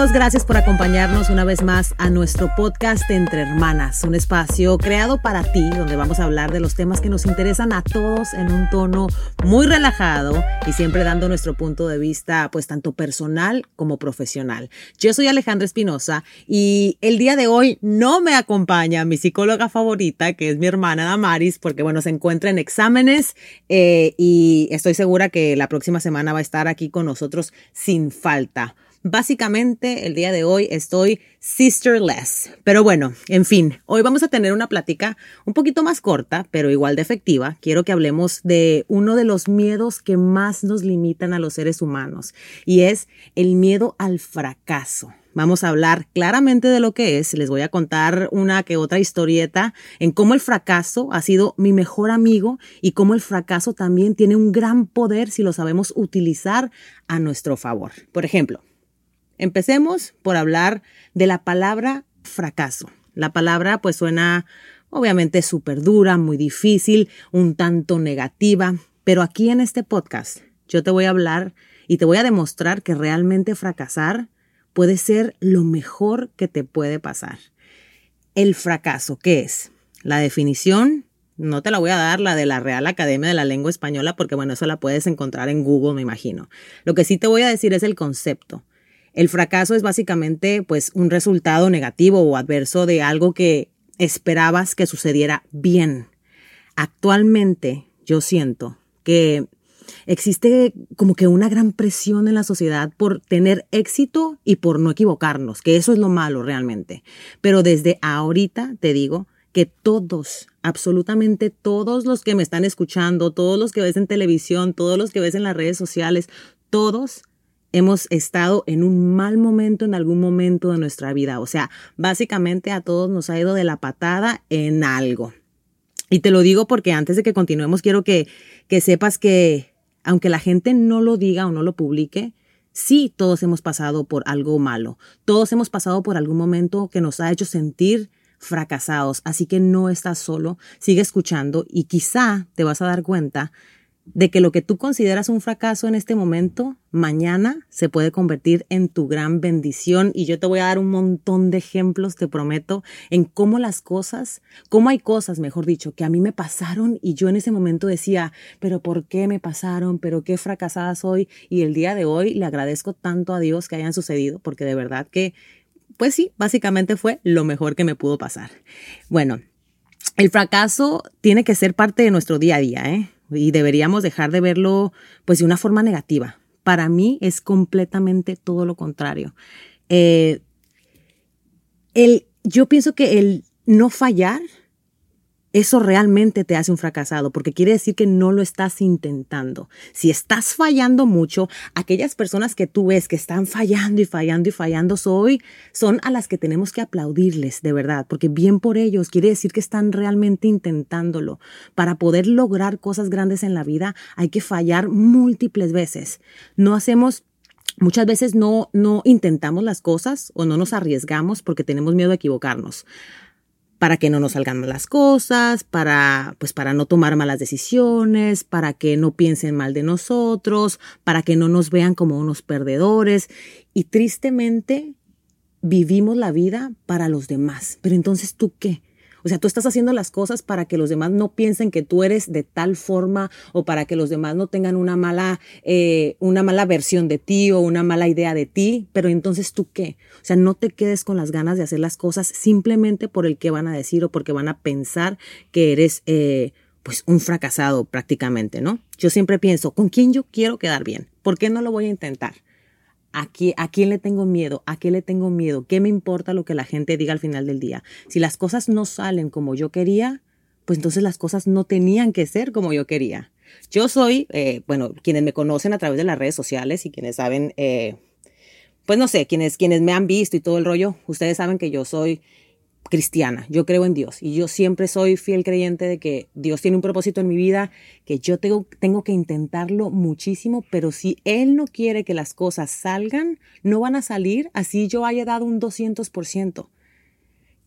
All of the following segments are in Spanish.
todos, gracias por acompañarnos una vez más a nuestro podcast Entre Hermanas, un espacio creado para ti donde vamos a hablar de los temas que nos interesan a todos en un tono muy relajado y siempre dando nuestro punto de vista pues tanto personal como profesional. Yo soy Alejandra Espinosa y el día de hoy no me acompaña mi psicóloga favorita que es mi hermana Damaris porque bueno se encuentra en exámenes eh, y estoy segura que la próxima semana va a estar aquí con nosotros sin falta. Básicamente, el día de hoy estoy sisterless. Pero bueno, en fin, hoy vamos a tener una plática un poquito más corta, pero igual de efectiva. Quiero que hablemos de uno de los miedos que más nos limitan a los seres humanos y es el miedo al fracaso. Vamos a hablar claramente de lo que es. Les voy a contar una que otra historieta en cómo el fracaso ha sido mi mejor amigo y cómo el fracaso también tiene un gran poder si lo sabemos utilizar a nuestro favor. Por ejemplo, Empecemos por hablar de la palabra fracaso. La palabra pues suena obviamente súper dura, muy difícil, un tanto negativa, pero aquí en este podcast yo te voy a hablar y te voy a demostrar que realmente fracasar puede ser lo mejor que te puede pasar. El fracaso, ¿qué es? La definición, no te la voy a dar la de la Real Academia de la Lengua Española porque bueno, eso la puedes encontrar en Google, me imagino. Lo que sí te voy a decir es el concepto. El fracaso es básicamente pues un resultado negativo o adverso de algo que esperabas que sucediera bien. Actualmente yo siento que existe como que una gran presión en la sociedad por tener éxito y por no equivocarnos, que eso es lo malo realmente. Pero desde ahorita te digo que todos, absolutamente todos los que me están escuchando, todos los que ves en televisión, todos los que ves en las redes sociales, todos hemos estado en un mal momento en algún momento de nuestra vida. O sea, básicamente a todos nos ha ido de la patada en algo. Y te lo digo porque antes de que continuemos, quiero que, que sepas que aunque la gente no lo diga o no lo publique, sí todos hemos pasado por algo malo. Todos hemos pasado por algún momento que nos ha hecho sentir fracasados. Así que no estás solo, sigue escuchando y quizá te vas a dar cuenta de que lo que tú consideras un fracaso en este momento, mañana se puede convertir en tu gran bendición. Y yo te voy a dar un montón de ejemplos, te prometo, en cómo las cosas, cómo hay cosas, mejor dicho, que a mí me pasaron y yo en ese momento decía, pero ¿por qué me pasaron? ¿Pero qué fracasada soy? Y el día de hoy le agradezco tanto a Dios que hayan sucedido, porque de verdad que, pues sí, básicamente fue lo mejor que me pudo pasar. Bueno, el fracaso tiene que ser parte de nuestro día a día, ¿eh? Y deberíamos dejar de verlo pues de una forma negativa. Para mí es completamente todo lo contrario. Eh, el, yo pienso que el no fallar eso realmente te hace un fracasado, porque quiere decir que no lo estás intentando. Si estás fallando mucho, aquellas personas que tú ves que están fallando y fallando y fallando hoy son a las que tenemos que aplaudirles, de verdad, porque bien por ellos quiere decir que están realmente intentándolo. Para poder lograr cosas grandes en la vida hay que fallar múltiples veces. No hacemos Muchas veces no, no intentamos las cosas o no nos arriesgamos porque tenemos miedo a equivocarnos para que no nos salgan malas cosas, para pues para no tomar malas decisiones, para que no piensen mal de nosotros, para que no nos vean como unos perdedores y tristemente vivimos la vida para los demás. Pero entonces tú qué? O sea, tú estás haciendo las cosas para que los demás no piensen que tú eres de tal forma o para que los demás no tengan una mala, eh, una mala versión de ti o una mala idea de ti, pero entonces tú qué? O sea, no te quedes con las ganas de hacer las cosas simplemente por el que van a decir o porque van a pensar que eres... Eh, pues un fracasado prácticamente, ¿no? Yo siempre pienso, ¿con quién yo quiero quedar bien? ¿Por qué no lo voy a intentar? ¿A, quién le tengo miedo? ¿A qué le tengo miedo? ¿Qué me importa lo que la gente diga al final del día? Si las cosas no salen como yo quería, pues entonces las cosas no tenían que ser como yo quería. Yo soy, eh, bueno, quienes me conocen a través de las redes sociales y quienes saben, eh, pues no sé, quienes, quienes me han visto y todo el rollo, ustedes saben que yo soy cristiana, yo creo en Dios y yo siempre soy fiel creyente de que Dios tiene un propósito en mi vida, que yo tengo, tengo que intentarlo muchísimo, pero si Él no quiere que las cosas salgan, no van a salir así yo haya dado un 200%.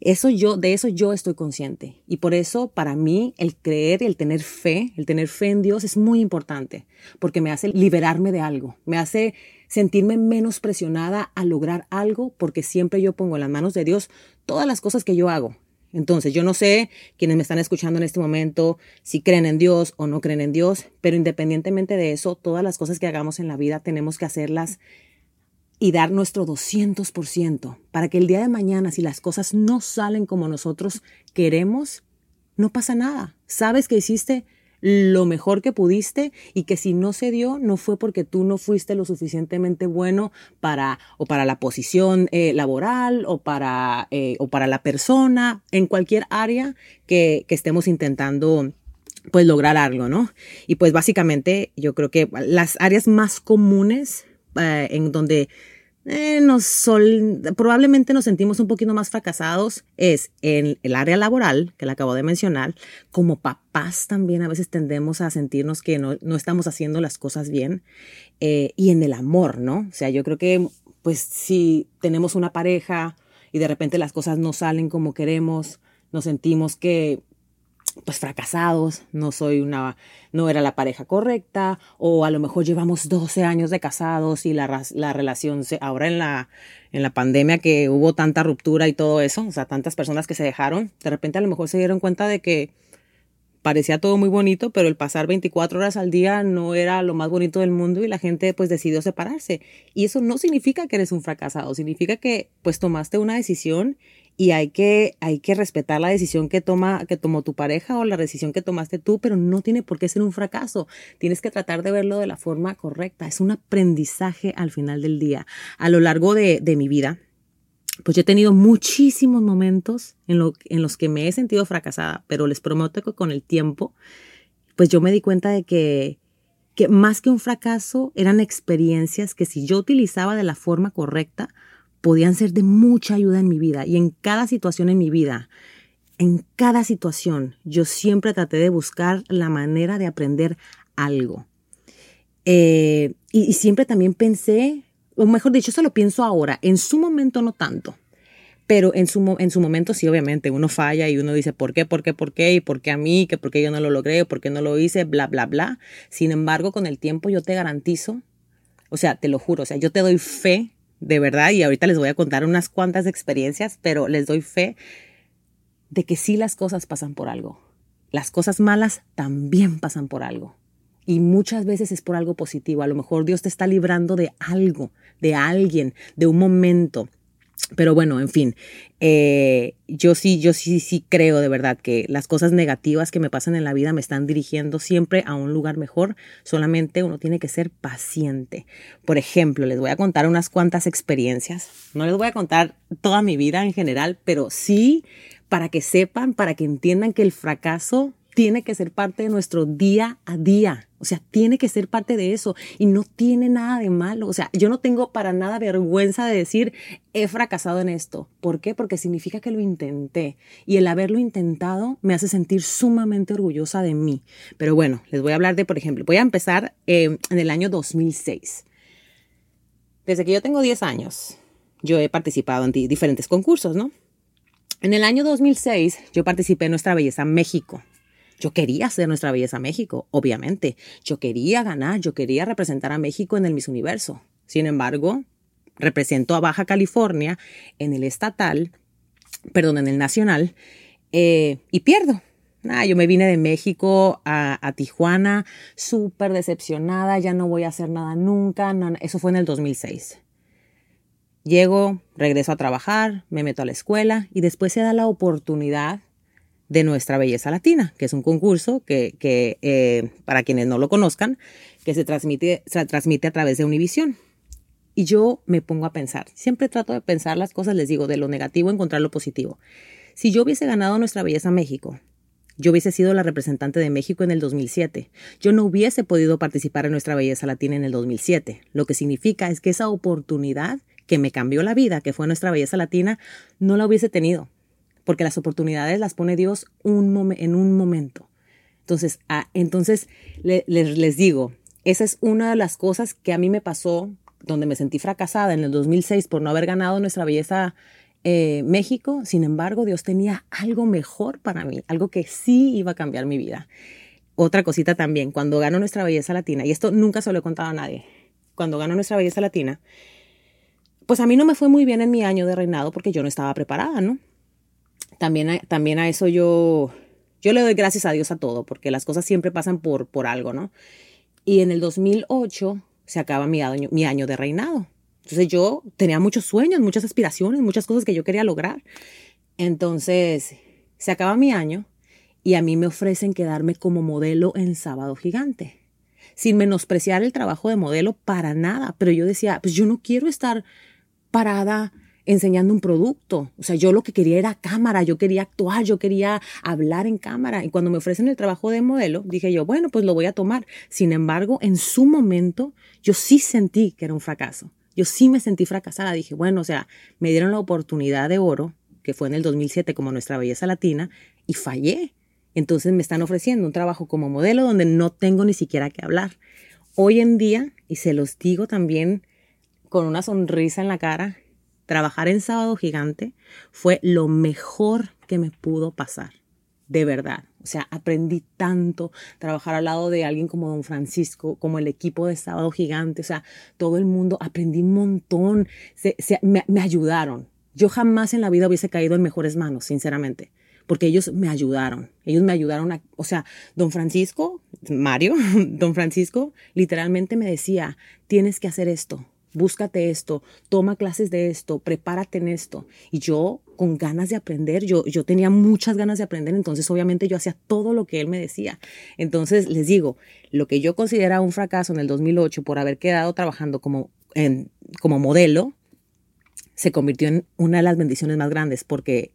Eso yo, de eso yo estoy consciente. Y por eso, para mí, el creer el tener fe, el tener fe en Dios es muy importante, porque me hace liberarme de algo, me hace sentirme menos presionada a lograr algo, porque siempre yo pongo en las manos de Dios todas las cosas que yo hago. Entonces, yo no sé quienes me están escuchando en este momento si creen en Dios o no creen en Dios, pero independientemente de eso, todas las cosas que hagamos en la vida tenemos que hacerlas y dar nuestro 200% para que el día de mañana, si las cosas no salen como nosotros queremos, no pasa nada. Sabes que hiciste lo mejor que pudiste y que si no se dio, no fue porque tú no fuiste lo suficientemente bueno para o para la posición eh, laboral o para, eh, o para la persona, en cualquier área que, que estemos intentando pues lograr algo, ¿no? Y pues básicamente yo creo que las áreas más comunes eh, en donde eh, nos sol, probablemente nos sentimos un poquito más fracasados es en el área laboral, que le acabo de mencionar. Como papás también a veces tendemos a sentirnos que no, no estamos haciendo las cosas bien. Eh, y en el amor, ¿no? O sea, yo creo que pues si tenemos una pareja y de repente las cosas no salen como queremos, nos sentimos que pues fracasados, no soy una, no era la pareja correcta, o a lo mejor llevamos 12 años de casados y la, la relación, se, ahora en la, en la pandemia que hubo tanta ruptura y todo eso, o sea, tantas personas que se dejaron, de repente a lo mejor se dieron cuenta de que parecía todo muy bonito, pero el pasar 24 horas al día no era lo más bonito del mundo y la gente pues decidió separarse. Y eso no significa que eres un fracasado, significa que pues tomaste una decisión y hay que, hay que respetar la decisión que, toma, que tomó tu pareja o la decisión que tomaste tú, pero no tiene por qué ser un fracaso. Tienes que tratar de verlo de la forma correcta. Es un aprendizaje al final del día. A lo largo de, de mi vida, pues yo he tenido muchísimos momentos en, lo, en los que me he sentido fracasada, pero les prometo que con el tiempo, pues yo me di cuenta de que, que más que un fracaso eran experiencias que si yo utilizaba de la forma correcta, podían ser de mucha ayuda en mi vida y en cada situación en mi vida. En cada situación yo siempre traté de buscar la manera de aprender algo. Eh, y, siempre también pensé, o mejor dicho, eso lo pienso ahora, en su momento no tanto, pero en su, en su momento sí, obviamente, uno falla y uno dice, ¿por qué, por qué, por qué? ¿Y por qué a mí? ¿Que por qué yo no lo logré? ¿Por qué no lo hice? Bla, bla, bla. Sin embargo, con el tiempo yo te garantizo, o sea, te lo juro, o sea, yo te doy fe de verdad, y ahorita les voy a contar unas cuantas experiencias, pero les doy fe de que sí las cosas pasan por algo. Las cosas malas también pasan por algo. Y muchas veces es por algo positivo. A lo mejor Dios te está librando de algo, de alguien, de un momento, pero bueno, en fin, eh, yo sí, yo sí, sí creo de verdad que las cosas negativas que me pasan en la vida me están dirigiendo siempre a un lugar mejor. Solamente uno tiene que ser paciente. Por ejemplo, les voy a contar unas cuantas experiencias. No les voy a contar toda mi vida en general, pero sí para que sepan, para que entiendan que el fracaso tiene que ser parte de nuestro día a día. O sea, tiene que ser parte de eso y no tiene nada de malo. O sea, yo no tengo para nada vergüenza de decir he fracasado en esto. ¿Por qué? Porque significa que lo intenté y el haberlo intentado me hace sentir sumamente orgullosa de mí. Pero bueno, les voy a hablar de, por ejemplo, voy a empezar eh, en el año 2006. Desde que yo tengo 10 años, yo he participado en diferentes concursos, ¿no? En el año 2006 yo participé en Nuestra Belleza México yo quería hacer nuestra belleza México, obviamente. Yo quería ganar, yo quería representar a México en el Miss Universo. Sin embargo, represento a Baja California en el estatal, perdón, en el nacional, eh, y pierdo. Ah, yo me vine de México a, Tijuana súper decepcionada, ya no voy a hacer nada nunca. eso fue en el 2006. Llego, regreso a trabajar, me meto a la escuela y después se da la oportunidad de Nuestra Belleza Latina, que es un concurso que, eh, para quienes no lo conozcan, que se transmite, se transmite a través de Univisión. Y yo me pongo a pensar, siempre trato de pensar las cosas, les digo, de lo negativo encontrar lo positivo. Si yo hubiese ganado Nuestra Belleza México, yo hubiese sido la representante de México en el 2007. Yo no hubiese podido participar en Nuestra Belleza Latina en el 2007. Lo que significa es que esa oportunidad que me cambió la vida, que fue Nuestra Belleza Latina, no la hubiese tenido porque las oportunidades las pone Dios un en un momento. Entonces, ah, entonces les digo, esa es una de las cosas que a mí me pasó donde me sentí fracasada en el 2006 por no haber ganado nuestra belleza eh, México, sin embargo, Dios tenía algo mejor para mí, algo que sí iba a cambiar mi vida. Otra cosita también, cuando gano nuestra belleza latina, y esto nunca se lo he contado a nadie, cuando gano nuestra belleza latina, pues a mí no me fue muy bien en mi año de reinado porque yo no estaba preparada, ¿no? También a, también a eso yo, yo le doy gracias a Dios a todo, porque las cosas siempre pasan por, por algo, ¿no? Y en el 2008 se acaba mi año, mi año de reinado. Entonces yo tenía muchos sueños, muchas aspiraciones, muchas cosas que yo quería lograr. Entonces se acaba mi año y a mí me ofrecen quedarme como modelo en Sábado Gigante. Sin menospreciar el trabajo de modelo para nada, pero yo decía, pues yo no quiero estar parada enseñando un producto. O sea, yo lo que quería era cámara, yo quería actuar, yo quería hablar en cámara. Y cuando me ofrecen el trabajo de modelo, dije yo, bueno, pues lo voy a tomar. Sin embargo, en su momento, yo sí sentí que era un fracaso. Yo sí me sentí fracasada. Dije, bueno, o sea, me dieron la oportunidad de oro, que fue en el 2007 como nuestra belleza latina, y fallé. Entonces me están ofreciendo un trabajo como modelo donde no tengo ni siquiera que hablar. Hoy en día, y se los digo también con una sonrisa en la cara, trabajar en Sábado Gigante fue lo mejor que me pudo pasar, de verdad. O sea, aprendí tanto, trabajar al lado de alguien como don Francisco, como el equipo de Sábado Gigante, o sea, todo el mundo, aprendí un montón, me, me ayudaron. Yo jamás en la vida hubiese caído en mejores manos, sinceramente porque ellos me ayudaron. Ellos me ayudaron a, o sea, don Francisco, Mario, don Francisco literalmente me decía, tienes que hacer esto, búscate esto, toma clases de esto, prepárate en esto. Y yo con ganas de aprender, yo, yo tenía muchas ganas de aprender, entonces obviamente yo hacía todo lo que él me decía. Entonces les digo, lo que yo consideraba un fracaso en el 2008 por haber quedado trabajando como, en, como modelo, se convirtió en una de las bendiciones más grandes porque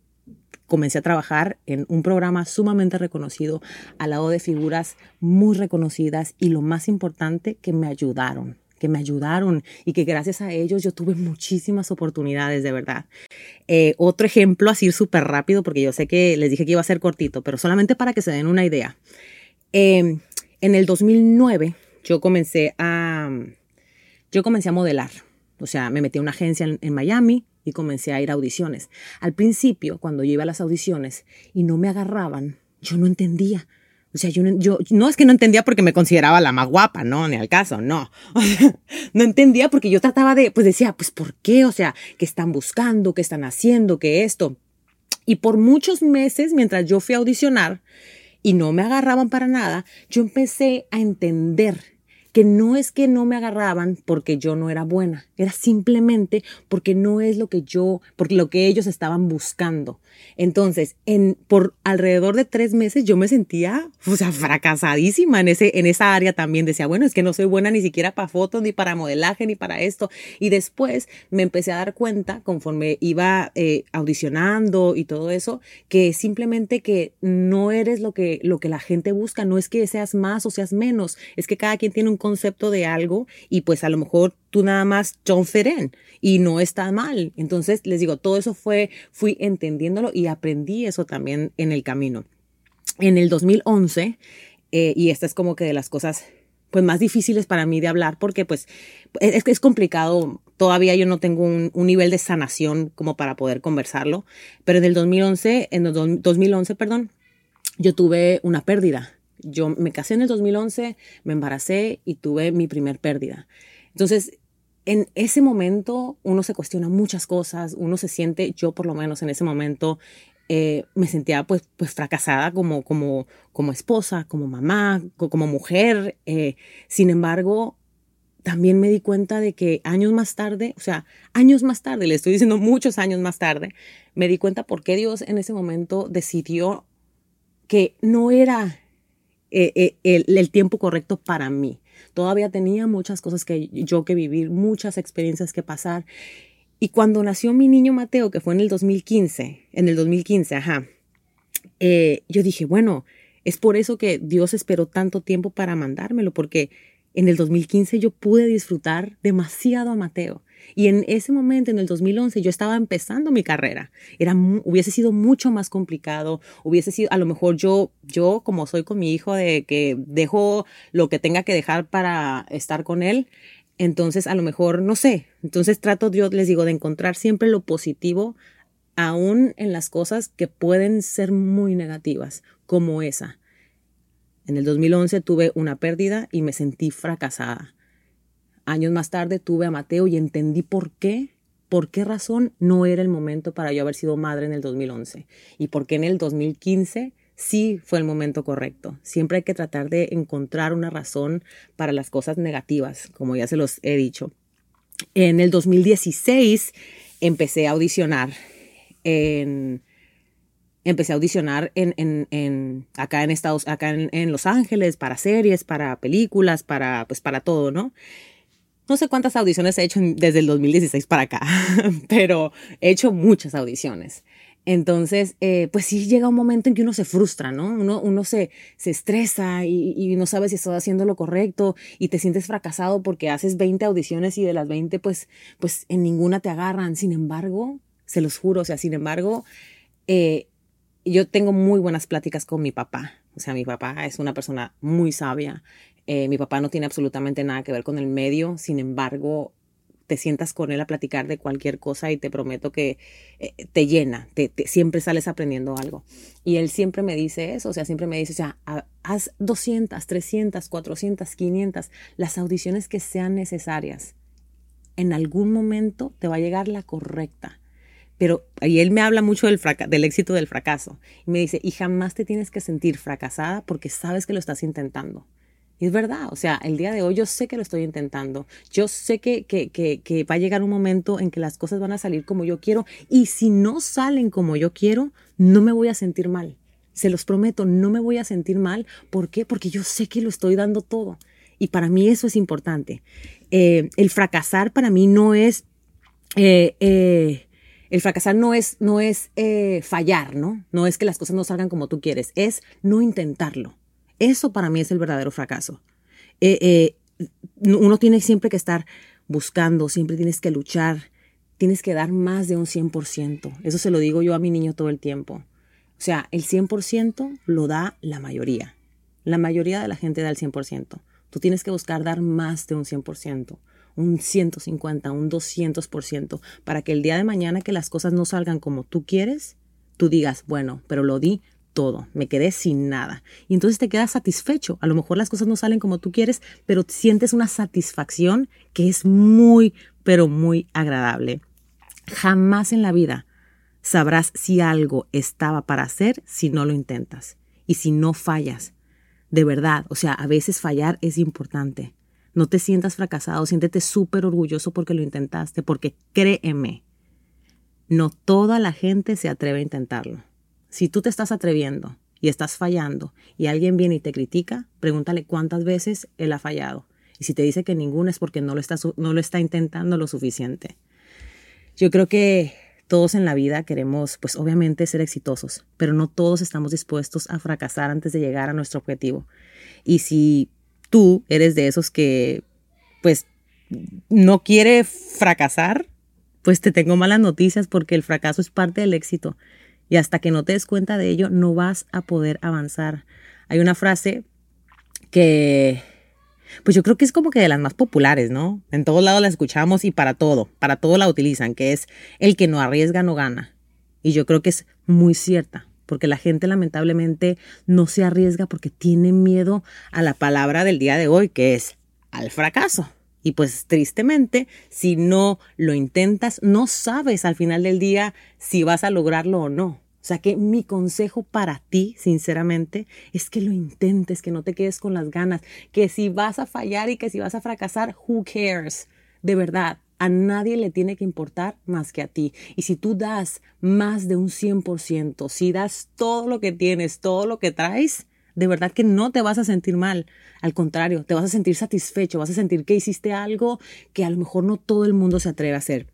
comencé a trabajar en un programa sumamente reconocido al lado de figuras muy reconocidas y lo más importante que me ayudaron que me ayudaron y que gracias a ellos yo tuve muchísimas oportunidades, de verdad. Eh, otro ejemplo así súper rápido, porque yo sé que les dije que iba a ser cortito, pero solamente para que se den una idea. Em, en el 2009 yo comencé a, yo comencé a modelar. O sea, me metí a una agencia en, en Miami y comencé a ir a audiciones. Al principio, cuando yo iba a las audiciones y no me agarraban, yo no entendía. O sea, yo yo no es que no entendía porque me consideraba la más guapa, no, ni al caso, no. no entendía porque yo trataba de, pues decía, pues ¿por qué? O sea, ¿qué están buscando? ¿Qué están haciendo? ¿Qué esto? Y por muchos meses, mientras yo fui a audicionar y no me agarraban para nada, yo empecé a entender que no es que no me agarraban porque yo no era buena, era simplemente porque no es lo que yo, porque lo que ellos estaban buscando. Entonces, en, por alrededor de tres meses yo me sentía, o sea, fracasadísima en, ese, en esa área también. Decía, bueno, es que no soy buena ni siquiera para fotos, ni para modelaje, ni para esto. Y después me empecé a dar cuenta, conforme iba eh, audicionando y todo eso, que simplemente que no eres lo que, lo que la gente busca, no es que seas más o seas menos, es que cada quien tiene un concepto de algo y pues a lo mejor tú nada más John Feren y no está mal. Entonces les digo, todo eso fue, fui entendiéndolo y aprendí eso también en el camino. En el 2011, eh, y esta es como que de las cosas pues más difíciles para mí de hablar porque pues es que es complicado, todavía yo no tengo un, un, nivel de sanación como para poder conversarlo, pero en el 2011, en el 2011, perdón, yo tuve una pérdida yo me casé en el 2011, me embaracé y tuve mi primer pérdida. Entonces, en ese momento uno se cuestiona muchas cosas, uno se siente, yo por lo menos en ese momento eh, me sentía pues, pues fracasada como, como, como esposa, como mamá, como mujer. Eh, sin embargo, también me di cuenta de que años más tarde, o sea, años más tarde, le estoy diciendo muchos años más tarde, me di cuenta por qué Dios en ese momento decidió que no era eh, eh, el, tiempo correcto para mí. Todavía tenía muchas cosas que yo que vivir, muchas experiencias que pasar. Y cuando nació mi niño Mateo, que fue en el 2015, en el 2015, ajá, eh, yo dije, bueno, es por eso que Dios esperó tanto tiempo para mandármelo, porque en el 2015 yo pude disfrutar demasiado a Mateo. Y en ese momento, en el 2011, yo estaba empezando mi carrera. Era, hubiese sido mucho más complicado. Hubiese sido, a lo mejor yo, yo como soy con mi hijo, de que dejo lo que tenga que dejar para estar con él. Entonces, a lo mejor, no sé. Entonces trato, yo les digo, de encontrar siempre lo positivo aún en las cosas que pueden ser muy negativas, como esa. En el 2011 tuve una pérdida y me sentí fracasada. Años más tarde tuve a Mateo y entendí por qué, por qué razón no era el momento para yo haber sido madre en el 2011 y por qué en el 2015 sí fue el momento correcto. Siempre hay que tratar de encontrar una razón para las cosas negativas, como ya se los he dicho. En el 2016 empecé a audicionar en empecé a audicionar en, acá en Estados, acá en, Los Ángeles para series, para películas, para pues para todo, ¿no? No sé cuántas audiciones he hecho desde el 2016 para acá, pero he hecho muchas audiciones. Entonces, eh, pues sí llega un momento en que uno se frustra, ¿no? Uno, uno se, se estresa y, no sabe si estás haciendo lo correcto y te sientes fracasado porque haces 20 audiciones y de las 20, pues, pues en ninguna te agarran. Sin embargo, se los juro, o sea, sin embargo, eh, yo tengo muy buenas pláticas con mi papá. O sea, mi papá es una persona muy sabia. Eh, mi papá no tiene absolutamente nada que ver con el medio. Sin embargo, te sientas con él a platicar de cualquier cosa y te prometo que eh, te llena, te, siempre sales aprendiendo algo. Y él siempre me dice eso, o sea, siempre me dice, o sea, haz 200, 300, 400, 500, las audiciones que sean necesarias. En algún momento te va a llegar la correcta. Pero y él me habla mucho del, del éxito del fracaso. Y me dice, y jamás te tienes que sentir fracasada porque sabes que lo estás intentando. Es verdad, o sea, el día de hoy yo sé que lo estoy intentando. Yo sé que, que, que, que, va a llegar un momento en que las cosas van a salir como yo quiero. Y si no salen como yo quiero, no me voy a sentir mal. Se los prometo, no me voy a sentir mal. ¿Por qué? Porque yo sé que lo estoy dando todo. Y para mí eso es importante. Eh, el fracasar para mí no es... Eh, eh, el fracasar no es, no es fallar, ¿no? No es que las cosas no salgan como tú quieres, es no intentarlo. Eso para mí es el verdadero fracaso. Eh, eh, uno tiene siempre que estar buscando, siempre tienes que luchar, tienes que dar más de un 100%. Eso se lo digo yo a mi niño todo el tiempo. O sea, el 100% lo da la mayoría. La mayoría de la gente da el 100%. Tú tienes que buscar dar más de un 100%, un 150, un 200%, para que el día de mañana que las cosas no salgan como tú quieres, tú digas, bueno, pero lo di todo, me quedé sin nada. Y entonces te quedas satisfecho. A lo mejor las cosas no salen como tú quieres, pero sientes una satisfacción que es muy, pero muy agradable. Jamás en la vida sabrás si algo estaba para hacer si no lo intentas y si no fallas. De verdad, o sea, a veces fallar es importante. No te sientas fracasado, siéntete súper orgulloso porque lo intentaste, porque créeme, no toda la gente se atreve a intentarlo. Si tú te estás atreviendo y estás fallando y alguien viene y te critica, pregúntale cuántas veces él ha fallado. Y si te dice que ninguna es porque no lo está, no lo está intentando lo suficiente. Yo creo que todos en la vida queremos, pues obviamente, ser exitosos, pero no todos estamos dispuestos a fracasar antes de llegar a nuestro objetivo. Y si tú eres de esos que, pues, no quiere fracasar, pues te tengo malas noticias porque el fracaso es parte del éxito. Y hasta que no te des cuenta de ello, no vas a poder avanzar. Hay una frase que, pues yo creo que es como que de las más populares, ¿no? En todos lados la escuchamos y para todo, para todo la utilizan, que es el que no arriesga no gana. Y yo creo que es muy cierta, porque la gente lamentablemente no se arriesga porque tiene miedo a la palabra del día de hoy, que es al fracaso. Y pues tristemente, si no lo intentas, no sabes al final del día si vas a lograrlo o no. O sea que mi consejo para ti, sinceramente, es que lo intentes, que no te quedes con las ganas, que si vas a fallar y que si vas a fracasar, who cares? De verdad, a nadie le tiene que importar más que a ti. Y si tú das más de un 100%, si das todo lo que tienes, todo lo que traes, de verdad que no te vas a sentir mal. Al contrario, te vas a sentir satisfecho, vas a sentir que hiciste algo que a lo mejor no todo el mundo se atreve a hacer.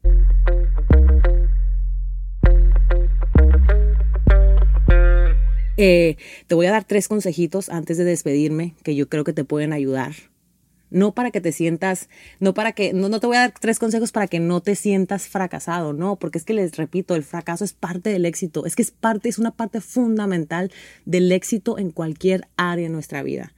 Eh, te voy a dar tres consejitos antes de despedirme que yo creo que te pueden ayudar no para que te sientas, no para que, no, no te voy a dar tres consejos para que no te sientas fracasado, no, porque es que les repito, el fracaso es parte del éxito, es que es parte, es una parte fundamental del éxito en cualquier área de nuestra vida.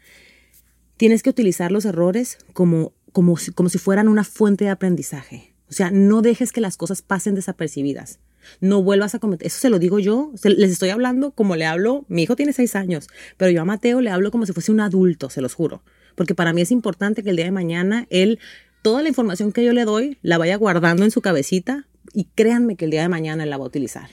Tienes que utilizar los errores como, como, como si fueran una fuente de aprendizaje. O sea, no dejes que las cosas pasen desapercibidas. No vuelvas a cometer, eso se lo digo yo, les estoy hablando como le hablo, mi hijo tiene seis años, pero yo a Mateo le hablo como si fuese un adulto, se los juro, porque para mí es importante que el día de mañana él, toda la información que yo le doy, la vaya guardando en su cabecita y créanme que el día de mañana él la va a utilizar.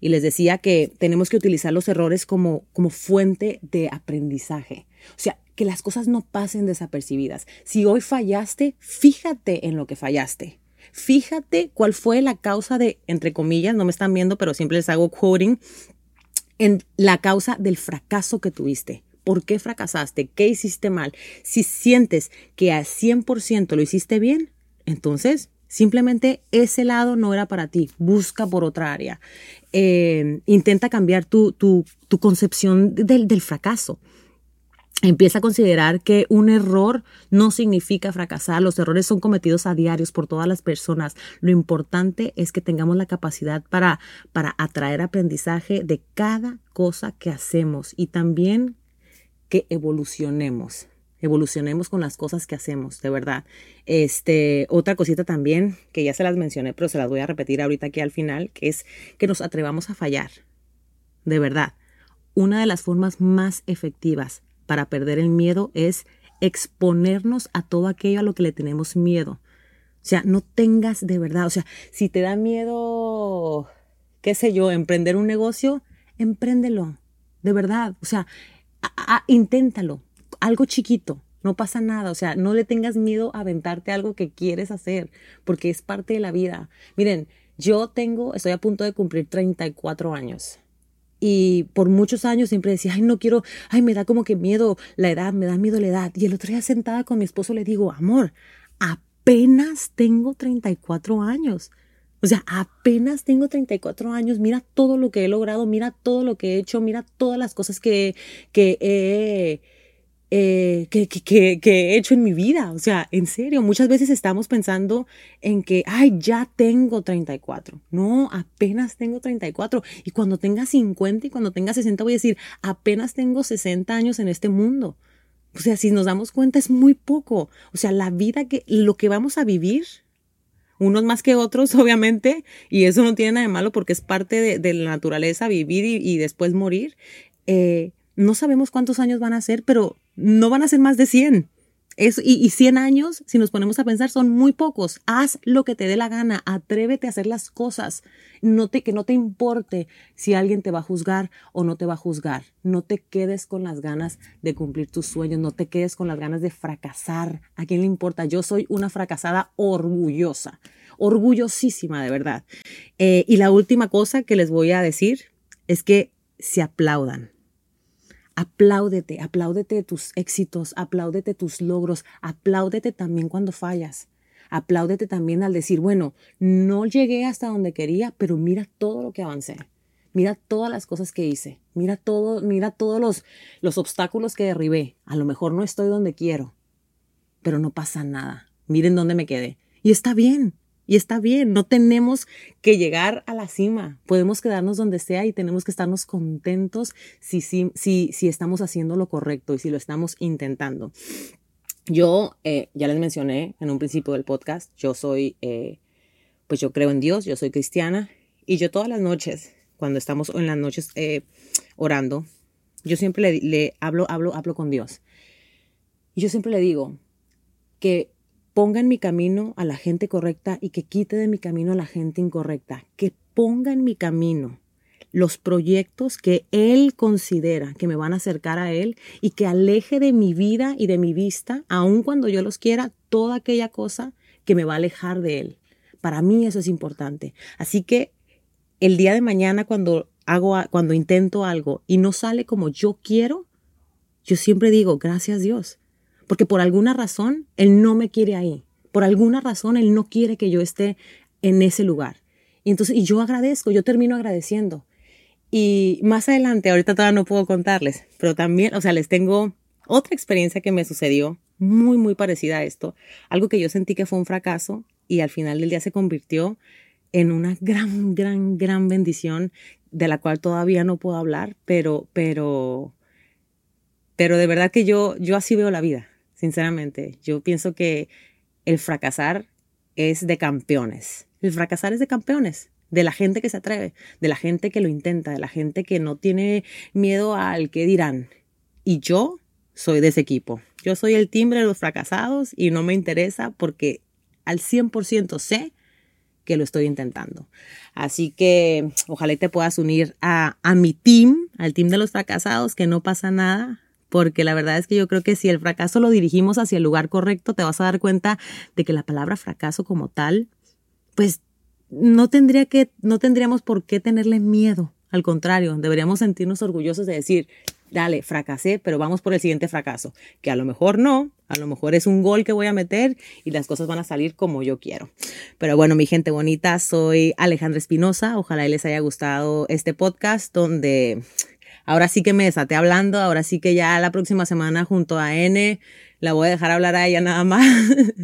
Y les decía que tenemos que utilizar los errores como, como fuente de aprendizaje. O sea, que las cosas no pasen desapercibidas. Si hoy fallaste, fíjate en lo que fallaste. Fíjate cuál fue la causa de, entre comillas, no me están viendo, pero siempre les hago quoting, en la causa del fracaso que tuviste. ¿Por qué fracasaste? ¿Qué hiciste mal? Si sientes que al 100% lo hiciste bien, entonces simplemente ese lado no era para ti. Busca por otra área. Eh, intenta cambiar tu, tu, tu concepción del, del fracaso. Empieza a considerar que un error no significa fracasar. Los errores son cometidos a diarios por todas las personas. Lo importante es que tengamos la capacidad para, para atraer aprendizaje de cada cosa que hacemos y también que evolucionemos. Evolucionemos con las cosas que hacemos, de verdad. Este, otra cosita también, que ya se las mencioné, pero se las voy a repetir ahorita aquí al final, que es que nos atrevamos a fallar. De verdad. Una de las formas más efectivas para perder el miedo es exponernos a todo aquello a lo que le tenemos miedo. O sea, no tengas de verdad, o sea, si te da miedo, qué sé yo, emprender un negocio, empréndelo, de verdad, o sea, inténtalo, algo chiquito, no pasa nada, o sea, no le tengas miedo a aventarte algo que quieres hacer, porque es parte de la vida. Miren, yo tengo, estoy a punto de cumplir 34 años. Y por muchos años siempre decía, ay, no quiero, ay, me da como que miedo la edad, me da miedo la edad. Y el otro día sentada con mi esposo le digo, amor, apenas tengo 34 años. O sea, apenas tengo 34 años, mira todo lo que he logrado, mira todo lo que he hecho, mira todas las cosas que, que he eh, que, que, que, he hecho en mi vida. O sea, en serio, muchas veces estamos pensando en que, ay, ya tengo 34. No, apenas tengo 34. Y cuando tenga 50 y cuando tenga 60 voy a decir, apenas tengo 60 años en este mundo. O sea, si nos damos cuenta es muy poco. O sea, la vida que, lo que vamos a vivir, unos más que otros, obviamente, y eso no tiene nada de malo porque es parte de, la naturaleza vivir y, y después morir. Eh, no sabemos cuántos años van a ser, pero no van a ser más de 100. Es, y, y 100 años, si nos ponemos a pensar, son muy pocos. Haz lo que te dé la gana, atrévete a hacer las cosas. No te, que no te importe si alguien te va a juzgar o no te va a juzgar. No te quedes con las ganas de cumplir tus sueños, no te quedes con las ganas de fracasar. ¿A quién le importa? Yo soy una fracasada orgullosa, orgullosísima de verdad. Eh, y la última cosa que les voy a decir es que se aplaudan Apláudete, apláudete tus éxitos, apláudete tus logros, apláudete también cuando fallas. Apláudete también al decir, bueno, no llegué hasta donde quería, pero mira todo lo que avancé. Mira todas las cosas que hice. Mira todo, mira todos los, los obstáculos que derribé. A lo mejor no estoy donde quiero, pero no pasa nada. Miren dónde me quedé. Y está bien. Y está bien, no tenemos que llegar a la cima, podemos quedarnos donde sea y tenemos que estarnos contentos si, si, si, estamos haciendo lo correcto y si lo estamos intentando. Yo, eh, ya les mencioné en un principio del podcast, yo soy, eh, pues yo creo en Dios, yo soy cristiana y yo todas las noches, cuando estamos en las noches eh, orando, yo siempre le, le hablo, hablo, hablo con Dios. Y yo siempre le digo que ponga en mi camino a la gente correcta y que quite de mi camino a la gente incorrecta, que ponga en mi camino los proyectos que Él considera que me van a acercar a Él y que aleje de mi vida y de mi vista, aun cuando yo los quiera, toda aquella cosa que me va a alejar de Él. Para mí eso es importante. Así que el día de mañana cuando hago, cuando intento algo y no sale como yo quiero, yo siempre digo, gracias Dios, porque por alguna razón Él no me quiere ahí. Por alguna razón Él no quiere que yo esté en ese lugar. Y entonces, y yo agradezco, yo termino agradeciendo. Y más adelante, ahorita todavía no puedo contarles, pero también, o sea, les tengo otra experiencia que me sucedió muy, muy parecida a esto. Algo que yo sentí que fue un fracaso y al final del día se convirtió en una gran, gran, gran bendición de la cual todavía no puedo hablar, pero, pero, pero de verdad que yo, yo así veo la vida sinceramente. Yo pienso que el fracasar es de campeones. El fracasar es de campeones. de la gente que se atreve, de la gente que lo intenta, de la gente que no tiene miedo al que dirán. Y yo soy de ese equipo. Yo soy el timbre de los fracasados y no me interesa porque al 100% sé que lo estoy intentando. Así que ojalá te puedas unir a, a mi team, al team de los fracasados, que no pasa nada, porque la verdad es que yo creo que si el fracaso lo dirigimos hacia el lugar correcto, te vas a dar cuenta de que la palabra fracaso como tal, pues no tendría que, no tendríamos por qué tenerle miedo. Al contrario, deberíamos sentirnos orgullosos de decir, dale, fracasé, pero vamos por el siguiente fracaso, que a lo mejor no, a lo mejor es un gol que voy a meter y las cosas van a salir como yo quiero. Pero bueno, mi gente bonita, soy Alejandra Espinosa, ojalá les haya gustado este podcast donde ahora sí que me desaté hablando, ahora sí que ya la próxima semana junto a N la voy a dejar hablar a ella nada más.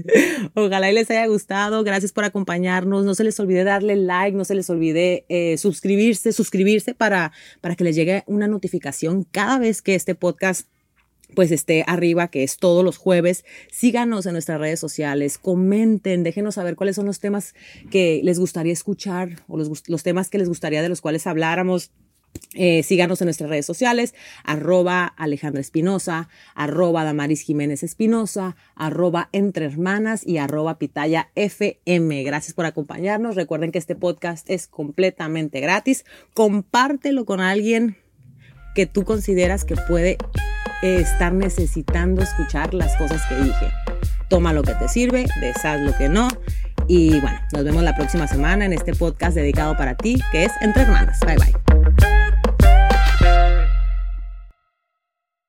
Ojalá y les haya gustado. Gracias por acompañarnos. No se les olvide darle like, no se les olvide eh, suscribirse, suscribirse para, para que les llegue una notificación cada vez que este podcast pues esté arriba, que es todos los jueves. Síganos en nuestras redes sociales, comenten, déjenos saber cuáles son los temas que les gustaría escuchar o los, los temas que les gustaría de los cuales habláramos. Eh, síganos en nuestras redes sociales, arroba Alejandra Espinosa, arroba Damaris Jiménez Espinosa, arroba Entre Hermanas y arroba Pitaya FM. Gracias por acompañarnos. Recuerden que este podcast es completamente gratis. Compártelo con alguien que tú consideras que puede eh, estar necesitando escuchar las cosas que dije. Toma lo que te sirve, deshaz lo que no. Y bueno, nos vemos la próxima semana en este podcast dedicado para ti, que es Entre Hermanas. Bye bye.